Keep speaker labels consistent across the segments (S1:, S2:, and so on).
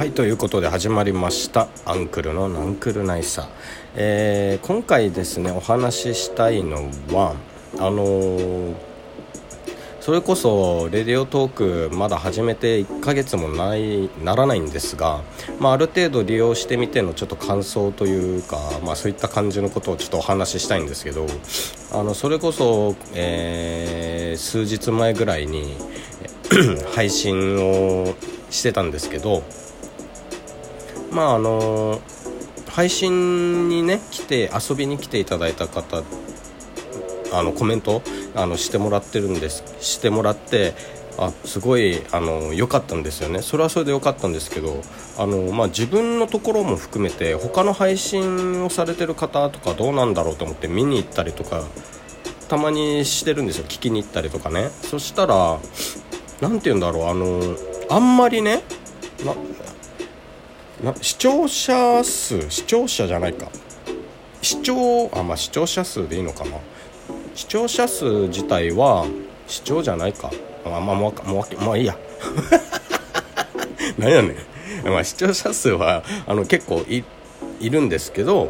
S1: はいということで始まりました「アンクルのナンクルナイサ。ー」えー、今回ですねお話ししたいのはあのー、それこそレディオトークまだ始めて1ヶ月もないならないんですが、まあ、ある程度利用してみてのちょっと感想というか、まあ、そういった感じのことをちょっとお話ししたいんですけどあのそれこそ、えー、数日前ぐらいに 配信をしてたんですけどまああの配信にね来て遊びに来ていただいた方あのコメントあのしてもらってるんですしてもらってあすごいあの良かったんですよね。それはそれで良かったんですけどあの、まあ、自分のところも含めて他の配信をされてる方とかどうなんだろうと思って見に行ったりとかたまにしてるんですよ。聞きに行ったりとかね。そしたら何て言うんだろう。あのあんまりねな視聴者数視聴者じゃないか。視聴あまあ視聴者数でいいのかな。視聴者数自体は視聴じゃないか。まあまあもうもうまあいいや。何やねん、まあ、視聴者数はあの結構いいるんですけど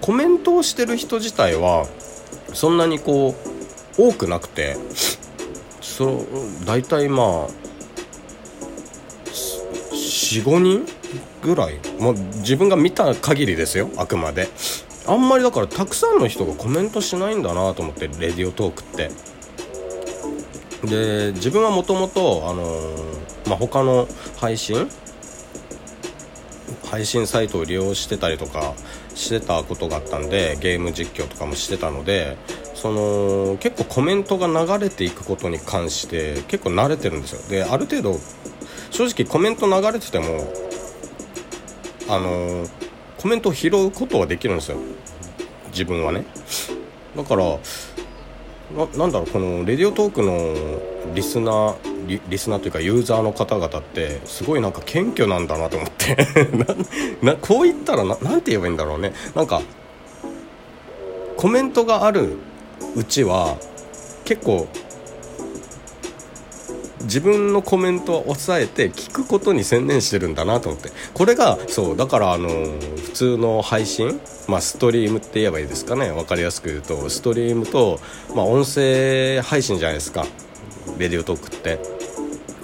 S1: コメントをしてる人自体はそんなにこう多くなくてそ大体まあ45人ぐらい、もう自分が見た限りですよ。あくまで。あんまりだからたくさんの人がコメントしないんだなと思ってレディオトークって。で自分はもともとあの、ま、他の配信配信サイトを利用してたりとかしてたことがあったんでゲーム実況とかもしてたのでその結構コメントが流れていくことに関して結構慣れてるんですよ。である程度正直コメント流れててもあのコメントを拾うことはできるんですよ。自分はね。だからなんだろうこのレディオトークのリスナーリリスナーというかユーザーの方々ってすごいなんか謙虚なんだなと思って。なこう言ったらななんて言えばいいんだろうね。なんかコメントがあるうちは結構自分のコメントを抑えて聞くことに専念してるんだなと思って。これがそうだからあの普通の配信まあストリームって言えばいいですかね。分かりやすく言うとストリームと、まあ、音声配信じゃないですか。レディオトークって。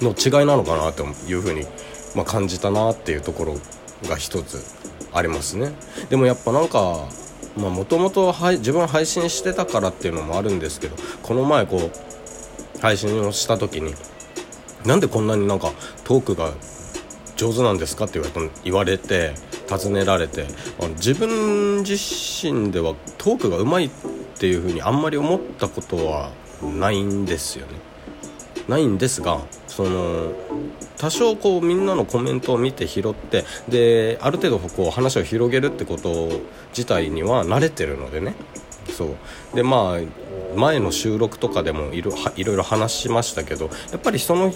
S1: の違いなのかなというふうに、まあ、感じたなっていうところが一つありますね。でもやっぱなんかもともと自分配信してたからっていうのもあるんですけどこの前こう配信をした時になんでこんなになんかトークが上手なんですかって言われて尋ねられてあの自分自身ではトークがうまいっていうふうにあんまり思ったことはないんですよね。ないんですがその多少こうみんなのコメントを見て拾ってである程度こう話を広げるってこと自体には慣れてるのでね。そう。でまあ前の収録とかでもいろいろ話しましたけどやっぱりその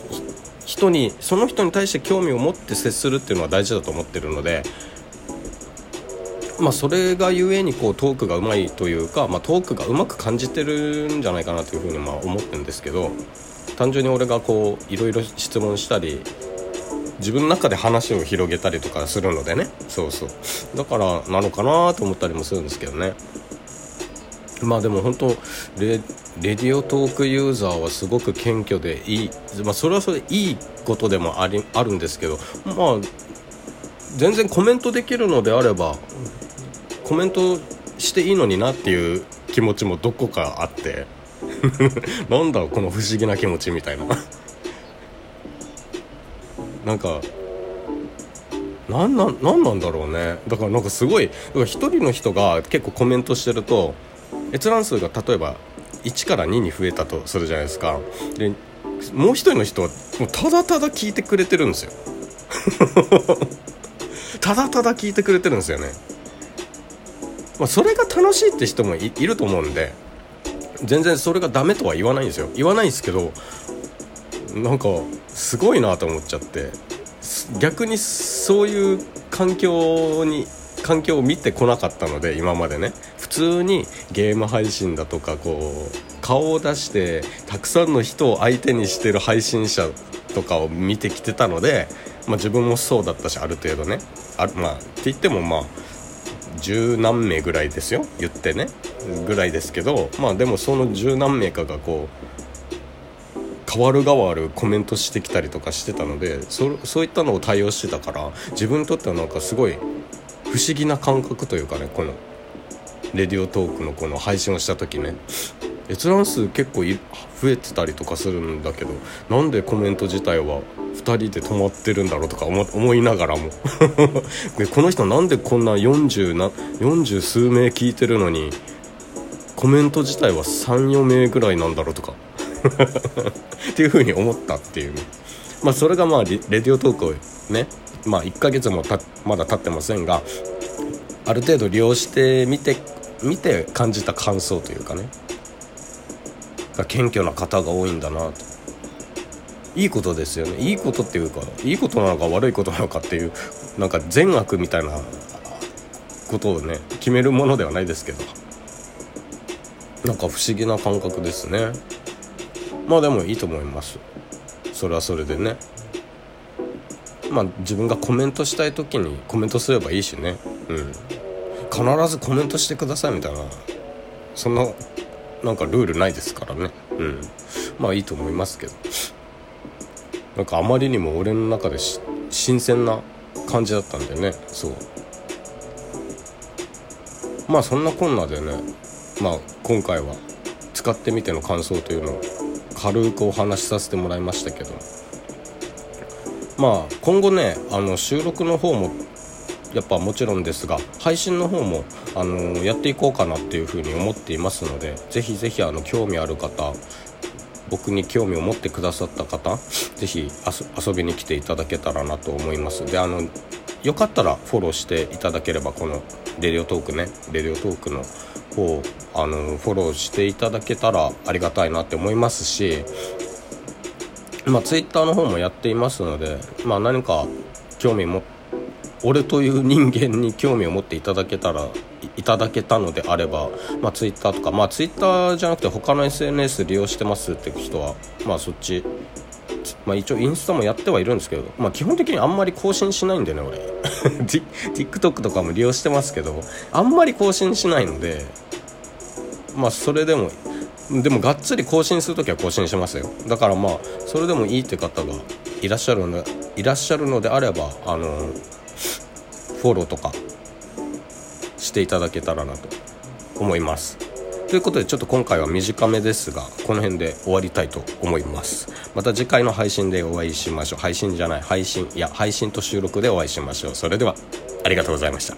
S1: 人にその人に対して興味を持って接するっていうのは大事だと思ってるのでまあ、それがゆえにこうトークがうまいというか、まあ、トークがうまく感じてるんじゃないかなというふうにまあ思ってるんですけど単純に俺がこういろいろ質問したり自分の中で話を広げたりとかするのでね。そうそう。だからなのかなと思ったりもするんですけどね。まあでも本当レレディオトークユーザーはすごく謙虚でいい、まあ、それはそれいいことでもありあるんですけどまあ全然コメントできるのであればコメントしていいのになっていう気持ちもどこかあって。なんだろうこの不思議な気持ちみたいな。なんかなんなんなんなんだろうね。だからなんかすごい一人の人が結構コメントしてると閲覧数が例えば1から2に増えたとするじゃないですか。でもう一人の人はもうただただ聞いてくれてるんですよ。ただただ聞いてくれてるんですよね。まあ、それが楽しいって人もいると思うんで全然それがダメとは言わないんですよ。言わないんですけどなんかすごいなと思っちゃって逆にそういう環境に環境を見てこなかったので今までね。普通にゲーム配信だとかこう顔を出してたくさんの人を相手にしてる配信者とかを見てきてたのでまあ、自分もそうだったしある程度ね。あまあって言ってもまあ十何名ぐらいですよ。言ってね。ぐらいですけどまあでもその十何名かがこう変わる変わるコメントしてきたりとかしてたのでそそういったのを対応してたから自分にとってはなんかすごい不思議な感覚というかねこのレディオトークのこの配信をした時ね閲覧数結構増えてたりとかするんだけどなんでコメント自体は2人で止まってるんだろうとか思いながらも。でこの人なんでこんな 40, な40数名聞いてるのにコメント自体は34名ぐらいなんだろうとか。っていうふうに思ったっていう。ねまあそれがまあレディオトークをねまあ1ヶ月もまだ経ってませんがある程度利用してみて見て感じた感想というかね。謙虚な方が多いんだなと。いいことですよね。いいことっていうかいいことなのか悪いことなのかっていうなんか善悪みたいなことをね決めるものではないですけど。なんか不思議な感覚ですね。まあでもいいと思います。それはそれでね。まあ自分がコメントしたい時にコメントすればいいしね。うん。必ずコメントしてくださいみたいな。そんななんかルールないですからね。うん。まあいいと思いますけど。なんかあまりにも俺の中で新鮮な感じだったんでね。そう。まあそんなこんなでね。まあ今回は使ってみての感想というのを軽くお話しさせてもらいましたけど。まあ今後ねあの収録の方もやっぱもちろんですが配信の方もあのやっていこうかなっていうふうに思っていますのでぜひぜひあの興味ある方僕に興味を持ってくださった方ぜひ遊びに来ていただけたらなと思います。であのよかったらフォローしていただければこのレディオトークねレディオトークの方あのフォローしていただけたらありがたいなって思いますしまあツイッターの方もやっていますのでまあ何か興味持って俺という人間に興味を持っていただけたらいただけたのであれば、まあ、ツイッターとか、まあ、ツイッターじゃなくて他の SNS 利用してますって人は、まあ、そっち、まあ、一応インスタもやってはいるんですけど、まあ、基本的にあんまり更新しないんでね俺。TikTok とかも利用してますけどあんまり更新しないのでまあそれでもでもがっつり更新する時は更新しますよ。だからまあそれでもいいって方がいらっしゃるのいらっしゃるのであればあのフォローとかしていただけたらなと思います。ということでちょっと今回は短めですがこの辺で終わりたいと思います。また次回の配信でお会いしましょう。配信じゃない配信いや配信と収録でお会いしましょう。それではありがとうございました。